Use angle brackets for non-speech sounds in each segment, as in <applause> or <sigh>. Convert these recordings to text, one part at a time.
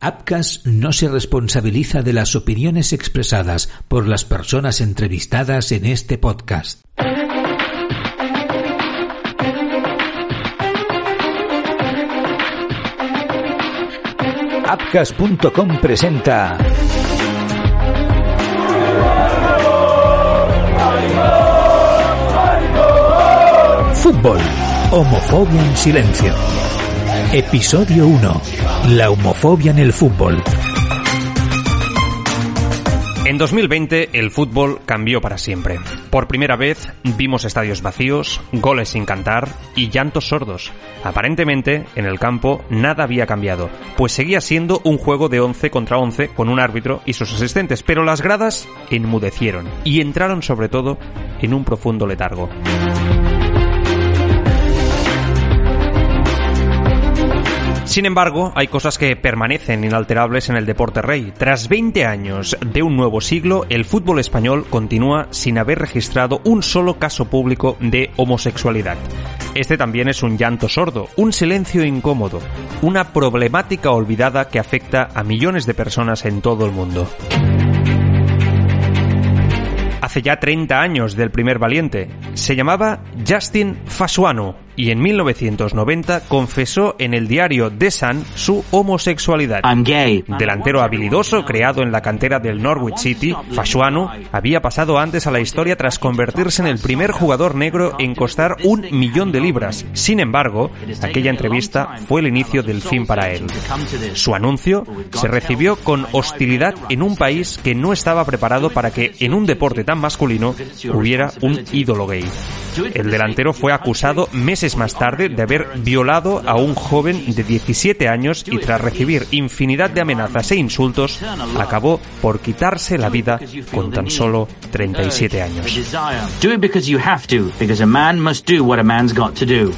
Apcas no se responsabiliza de las opiniones expresadas por las personas entrevistadas en este podcast. Apcas.com presenta Fútbol. Homofobia en silencio. Episodio 1. La homofobia en el fútbol. En 2020 el fútbol cambió para siempre. Por primera vez vimos estadios vacíos, goles sin cantar y llantos sordos. Aparentemente, en el campo nada había cambiado, pues seguía siendo un juego de 11 contra 11 con un árbitro y sus asistentes, pero las gradas enmudecieron y entraron sobre todo en un profundo letargo. Sin embargo, hay cosas que permanecen inalterables en el deporte rey. Tras 20 años de un nuevo siglo, el fútbol español continúa sin haber registrado un solo caso público de homosexualidad. Este también es un llanto sordo, un silencio incómodo, una problemática olvidada que afecta a millones de personas en todo el mundo hace ya 30 años del primer valiente. Se llamaba Justin Fasuano y en 1990 confesó en el diario The Sun su homosexualidad. Delantero habilidoso creado en la cantera del Norwich City, Fasuano había pasado antes a la historia tras convertirse en el primer jugador negro en costar un millón de libras. Sin embargo, aquella entrevista fue el inicio del fin para él. Su anuncio se recibió con hostilidad en un país que no estaba preparado para que en un deporte tan masculino hubiera un ídolo gay. El delantero fue acusado meses más tarde de haber violado a un joven de 17 años y tras recibir infinidad de amenazas e insultos, acabó por quitarse la vida con tan solo 37 años. Do it because you have to, because a man must do what a man's got to do.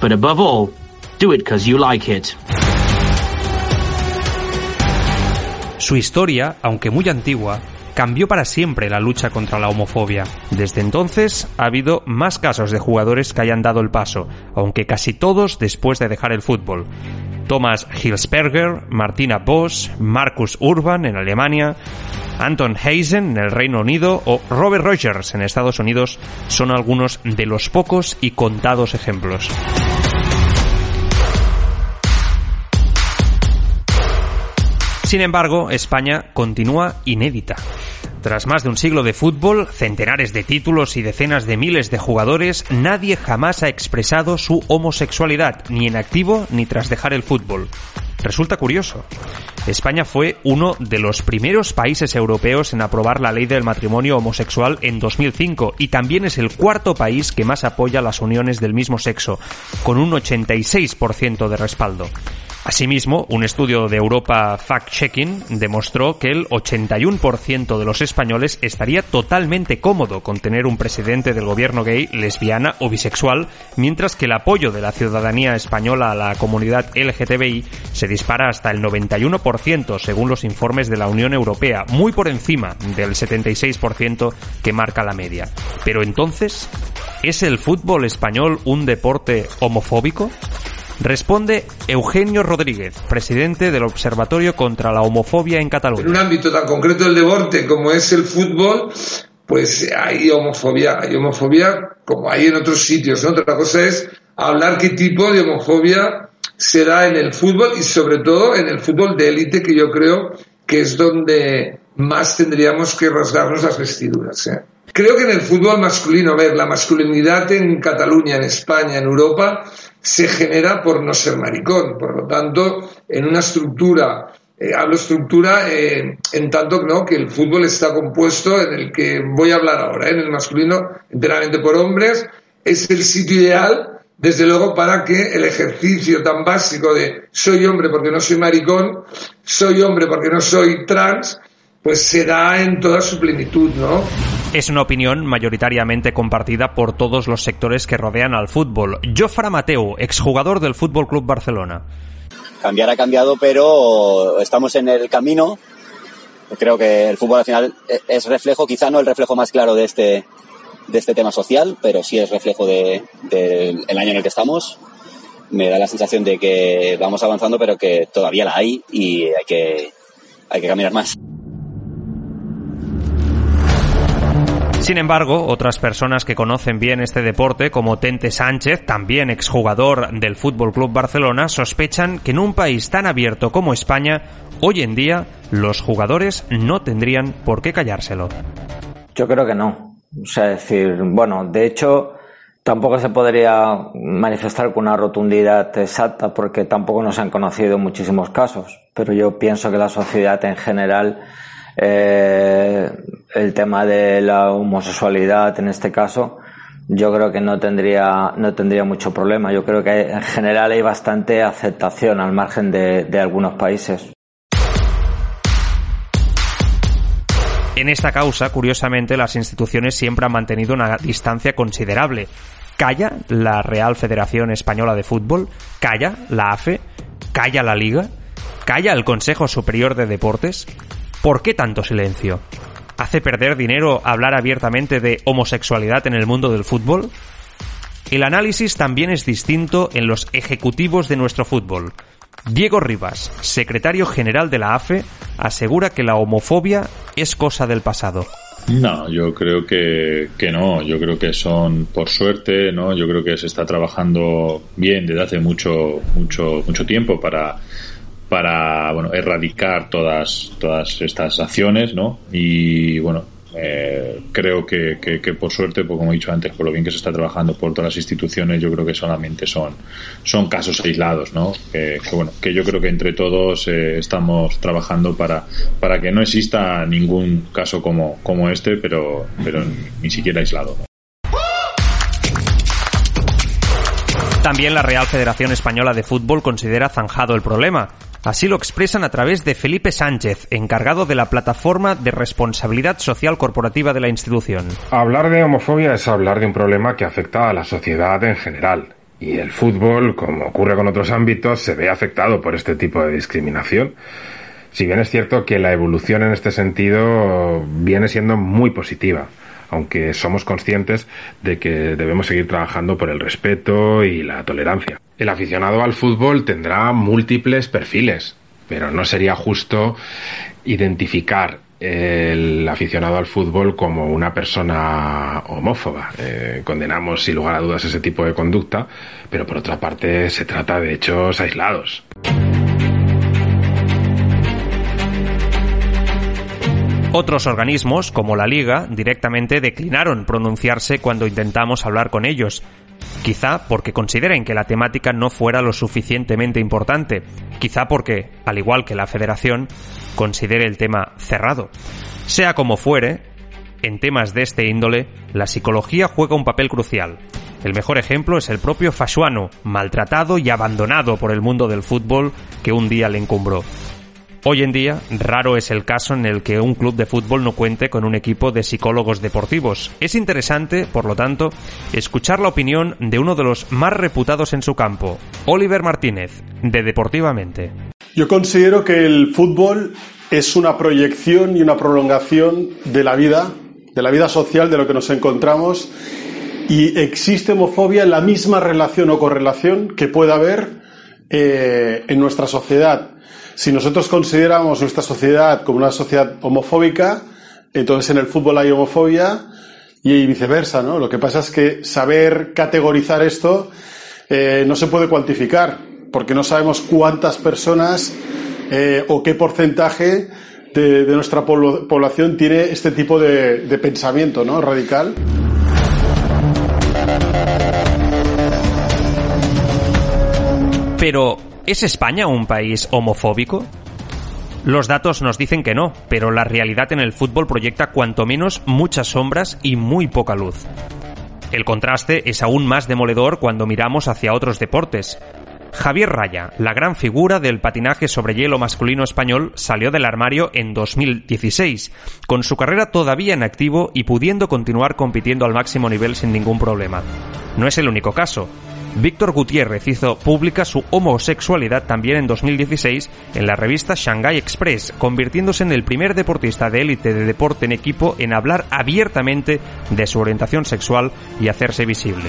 But above all, do it because you like it. Su historia, aunque muy antigua, cambió para siempre la lucha contra la homofobia. Desde entonces ha habido más casos de jugadores que hayan dado el paso, aunque casi todos después de dejar el fútbol. Thomas Hilsberger, Martina Bosch, Marcus Urban en Alemania, Anton Heisen en el Reino Unido o Robert Rogers en Estados Unidos son algunos de los pocos y contados ejemplos. Sin embargo, España continúa inédita. Tras más de un siglo de fútbol, centenares de títulos y decenas de miles de jugadores, nadie jamás ha expresado su homosexualidad, ni en activo ni tras dejar el fútbol. Resulta curioso. España fue uno de los primeros países europeos en aprobar la ley del matrimonio homosexual en 2005 y también es el cuarto país que más apoya las uniones del mismo sexo, con un 86% de respaldo. Asimismo, un estudio de Europa Fact Checking demostró que el 81% de los españoles estaría totalmente cómodo con tener un presidente del gobierno gay, lesbiana o bisexual, mientras que el apoyo de la ciudadanía española a la comunidad LGTBI se dispara hasta el 91% según los informes de la Unión Europea, muy por encima del 76% que marca la media. Pero entonces, ¿es el fútbol español un deporte homofóbico? Responde Eugenio Rodríguez, presidente del Observatorio contra la Homofobia en Cataluña. En un ámbito tan concreto del deporte como es el fútbol, pues hay homofobia, hay homofobia como hay en otros sitios. Otra cosa es hablar qué tipo de homofobia se da en el fútbol y sobre todo en el fútbol de élite que yo creo que es donde más tendríamos que rasgarnos las vestiduras. ¿eh? Creo que en el fútbol masculino, a ver, la masculinidad en Cataluña, en España, en Europa, se genera por no ser maricón. Por lo tanto, en una estructura, eh, hablo estructura eh, en tanto ¿no? que el fútbol está compuesto en el que voy a hablar ahora, en el masculino enteramente por hombres, es el sitio ideal, desde luego, para que el ejercicio tan básico de soy hombre porque no soy maricón, soy hombre porque no soy trans, pues se da en toda su plenitud, ¿no? Es una opinión mayoritariamente compartida por todos los sectores que rodean al fútbol. Jofra Mateu, exjugador del Fútbol Club Barcelona. Cambiar ha cambiado, pero estamos en el camino. Creo que el fútbol al final es reflejo, quizá no el reflejo más claro de este, de este tema social, pero sí es reflejo del año en el que estamos me da la sensación de que vamos avanzando, pero que todavía la hay y hay que, hay que caminar más. Sin embargo, otras personas que conocen bien este deporte, como Tente Sánchez, también exjugador del Fútbol Club Barcelona, sospechan que en un país tan abierto como España, hoy en día los jugadores no tendrían por qué callárselo. Yo creo que no. O sea, decir, bueno, de hecho, tampoco se podría manifestar con una rotundidad exacta porque tampoco nos han conocido muchísimos casos, pero yo pienso que la sociedad en general eh, el tema de la homosexualidad en este caso, yo creo que no tendría, no tendría mucho problema. Yo creo que en general hay bastante aceptación al margen de, de algunos países. En esta causa, curiosamente, las instituciones siempre han mantenido una distancia considerable. Calla la Real Federación Española de Fútbol, calla la AFE, calla la Liga, calla el Consejo Superior de Deportes. ¿Por qué tanto silencio? ¿Hace perder dinero hablar abiertamente de homosexualidad en el mundo del fútbol? El análisis también es distinto en los ejecutivos de nuestro fútbol. Diego Rivas, secretario general de la AFE, asegura que la homofobia es cosa del pasado. No, yo creo que, que, no, yo creo que son por suerte, ¿no? Yo creo que se está trabajando bien desde hace mucho, mucho, mucho tiempo para, para bueno, erradicar todas, todas estas acciones, ¿no? Y bueno, eh, creo que, que, por suerte, pues como he dicho antes, por lo bien que se está trabajando por todas las instituciones, yo creo que solamente son, son casos aislados, ¿no? Que, bueno, que yo creo que entre todos eh, estamos trabajando para, para que no exista ningún caso como, como este, pero, pero ni siquiera aislado. También la Real Federación Española de Fútbol considera zanjado el problema. Así lo expresan a través de Felipe Sánchez, encargado de la plataforma de responsabilidad social corporativa de la institución. Hablar de homofobia es hablar de un problema que afecta a la sociedad en general. Y el fútbol, como ocurre con otros ámbitos, se ve afectado por este tipo de discriminación. Si bien es cierto que la evolución en este sentido viene siendo muy positiva aunque somos conscientes de que debemos seguir trabajando por el respeto y la tolerancia. El aficionado al fútbol tendrá múltiples perfiles, pero no sería justo identificar el aficionado al fútbol como una persona homófoba. Eh, condenamos sin lugar a dudas ese tipo de conducta, pero por otra parte se trata de hechos aislados. Otros organismos, como la Liga, directamente declinaron pronunciarse cuando intentamos hablar con ellos. Quizá porque consideren que la temática no fuera lo suficientemente importante. Quizá porque, al igual que la Federación, considere el tema cerrado. Sea como fuere, en temas de este índole, la psicología juega un papel crucial. El mejor ejemplo es el propio Fashuano, maltratado y abandonado por el mundo del fútbol que un día le encumbró. Hoy en día, raro es el caso en el que un club de fútbol no cuente con un equipo de psicólogos deportivos. Es interesante, por lo tanto, escuchar la opinión de uno de los más reputados en su campo, Oliver Martínez, de Deportivamente. Yo considero que el fútbol es una proyección y una prolongación de la vida, de la vida social, de lo que nos encontramos, y existe homofobia en la misma relación o correlación que pueda haber eh, en nuestra sociedad si nosotros consideramos nuestra sociedad como una sociedad homofóbica, entonces en el fútbol hay homofobia y viceversa, ¿no? Lo que pasa es que saber categorizar esto eh, no se puede cuantificar, porque no sabemos cuántas personas eh, o qué porcentaje de, nuestra población tiene este tipo de, de pensamiento, ¿no? Radical. Pero ¿Es España un país homofóbico? Los datos nos dicen que no, pero la realidad en el fútbol proyecta cuanto menos muchas sombras y muy poca luz. El contraste es aún más demoledor cuando miramos hacia otros deportes. Javier Raya, la gran figura del patinaje sobre hielo masculino español, salió del armario en 2016, con su carrera todavía en activo y pudiendo continuar compitiendo al máximo nivel sin ningún problema. No es el único caso. Víctor Gutiérrez hizo pública su homosexualidad también en 2016 en la revista Shanghai Express, convirtiéndose en el primer deportista de élite de deporte en equipo en hablar abiertamente de su orientación sexual y hacerse visible.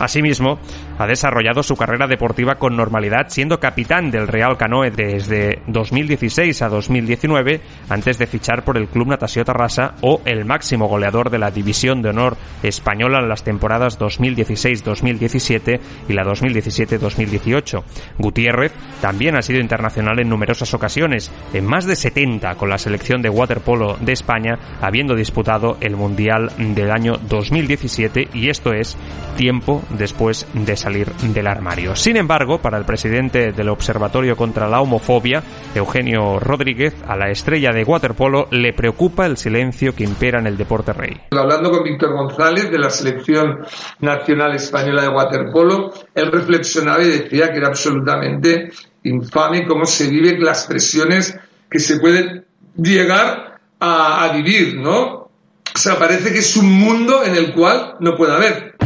Asimismo, ha desarrollado su carrera deportiva con normalidad siendo capitán del Real Canoe desde 2016 a 2019 antes de fichar por el Club Natació Tarrasa o el máximo goleador de la División de Honor española en las temporadas 2016-2017 y la 2017-2018. Gutiérrez también ha sido internacional en numerosas ocasiones, en más de 70 con la selección de waterpolo de España, habiendo disputado el Mundial del año 2017 y esto es tiempo después de salir del armario. Sin embargo, para el presidente del Observatorio contra la Homofobia, Eugenio Rodríguez, a la estrella de waterpolo le preocupa el silencio que impera en el deporte rey. Hablando con Víctor González de la selección nacional española de waterpolo, él reflexionaba y decía que era absolutamente infame cómo se viven las presiones que se pueden llegar a, a vivir, ¿no? O sea, parece que es un mundo en el cual no puede haber.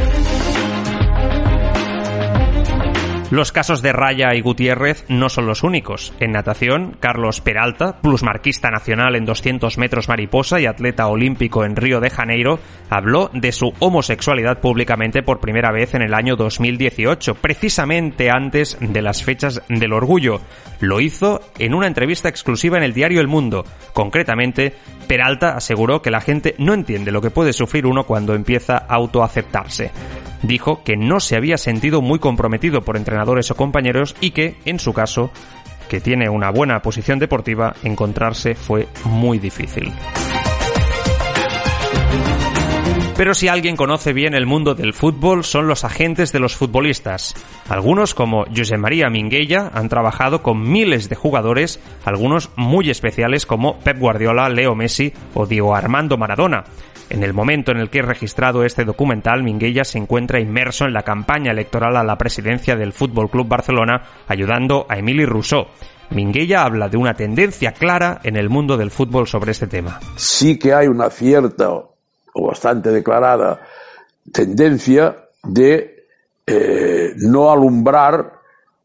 Los casos de Raya y Gutiérrez no son los únicos. En natación, Carlos Peralta, plusmarquista nacional en 200 metros mariposa y atleta olímpico en Río de Janeiro, habló de su homosexualidad públicamente por primera vez en el año 2018, precisamente antes de las fechas del orgullo. Lo hizo en una entrevista exclusiva en el diario El Mundo. Concretamente, Peralta aseguró que la gente no entiende lo que puede sufrir uno cuando empieza a autoaceptarse. Dijo que no se había sentido muy comprometido por entrenadores o compañeros y que, en su caso, que tiene una buena posición deportiva, encontrarse fue muy difícil. Pero si alguien conoce bien el mundo del fútbol son los agentes de los futbolistas. Algunos, como José María Minguella, han trabajado con miles de jugadores, algunos muy especiales como Pep Guardiola, Leo Messi o Diego Armando Maradona. En el momento en el que he registrado este documental, Minguella se encuentra inmerso en la campaña electoral a la presidencia del Fútbol Club Barcelona, ayudando a Emili Rousseau. Minguella habla de una tendencia clara en el mundo del fútbol sobre este tema. Sí que hay una cierta o bastante declarada tendencia de eh, no alumbrar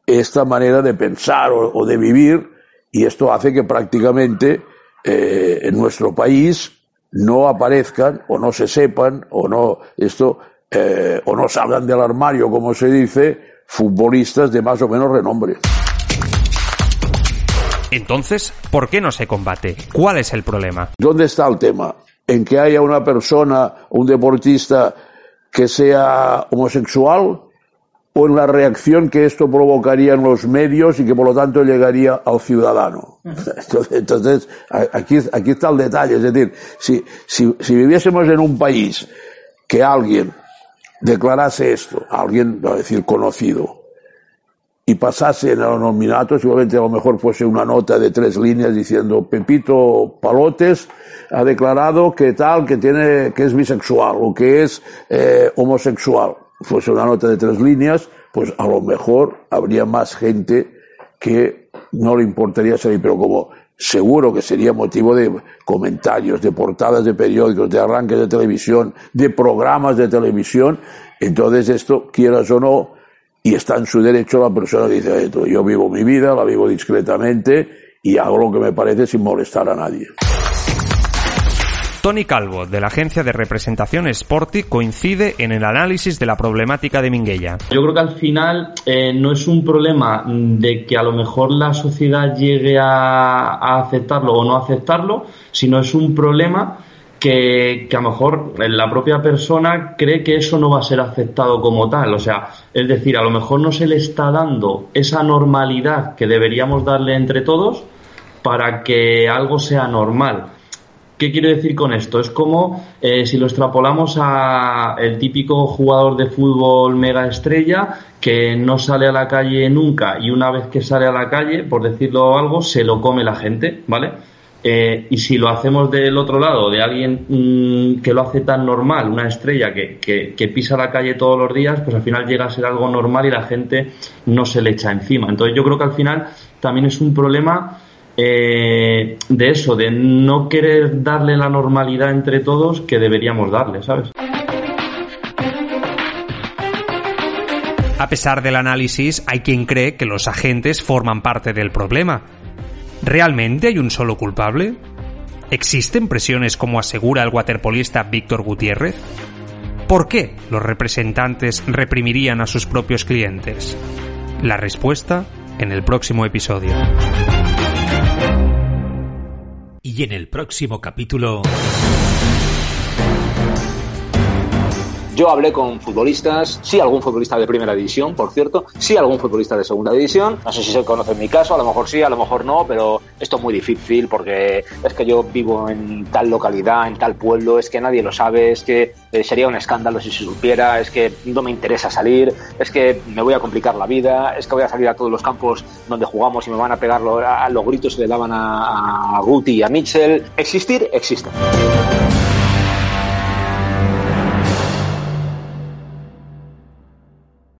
esta manera de pensar o, o, de vivir y esto hace que prácticamente eh, en nuestro país no aparezcan o no se sepan o no esto eh, o no salgan del armario como se dice futbolistas de más o menos renombre. Entonces, ¿por qué no se combate? ¿Cuál es el problema? ¿Dónde está el tema? En que haya una persona, un deportista que sea homosexual o en la reacción que esto provocaría en los medios y que por lo tanto llegaría al ciudadano. <laughs> Entonces, entonces aquí, aquí está el detalle. Es decir, si, si, si viviésemos en un país que alguien declarase esto, alguien, va a decir conocido, y pasase en los nominatos, igualmente a lo mejor fuese una nota de tres líneas diciendo Pepito Palotes ha declarado que tal, que tiene, que es bisexual o que es eh, homosexual fuese una nota de tres líneas, pues a lo mejor habría más gente que no le importaría salir, pero como seguro que sería motivo de comentarios, de portadas de periódicos, de arranques de televisión, de programas de televisión, entonces esto, quieras o no, y está en su derecho la persona que dice esto, yo vivo mi vida, la vivo discretamente y hago lo que me parece sin molestar a nadie. Tony Calvo, de la agencia de representación Sporty, coincide en el análisis de la problemática de Minguella. Yo creo que al final eh, no es un problema de que a lo mejor la sociedad llegue a, a aceptarlo o no aceptarlo, sino es un problema que, que, a lo mejor la propia persona cree que eso no va a ser aceptado como tal. O sea, es decir, a lo mejor no se le está dando esa normalidad que deberíamos darle entre todos para que algo sea normal. ¿Qué quiero decir con esto? Es como eh, si lo extrapolamos a el típico jugador de fútbol mega estrella que no sale a la calle nunca y una vez que sale a la calle, por decirlo algo, se lo come la gente, ¿vale? Eh, y si lo hacemos del otro lado, de alguien mmm, que lo hace tan normal, una estrella que, que, que, pisa la calle todos los días, pues al final llega a ser algo normal y la gente no se le echa encima. Entonces yo creo que al final también es un problema eh, de eso, de no querer darle la normalidad entre todos que deberíamos darle, ¿sabes? A pesar del análisis, hay quien cree que los agentes forman parte del problema. ¿Realmente hay un solo culpable? ¿Existen presiones como asegura el waterpolista Víctor Gutiérrez? ¿Por qué los representantes reprimirían a sus propios clientes? La respuesta en el próximo episodio. Y en el próximo capítulo... Yo hablé con futbolistas, sí algún futbolista de primera división, por cierto, sí algún futbolista de segunda división. No sé si se conoce en mi caso, a lo mejor sí, a lo mejor no, pero esto es muy difícil porque es que yo vivo en tal localidad, en tal pueblo, es que nadie lo sabe, es que eh, sería un escándalo si se supiera, es que no me interesa salir, es que me voy a complicar la vida, es que voy a salir a todos los campos donde jugamos y me van a pegar los, a los gritos que le daban a, a Guti y a Mitchell. Existir, existe.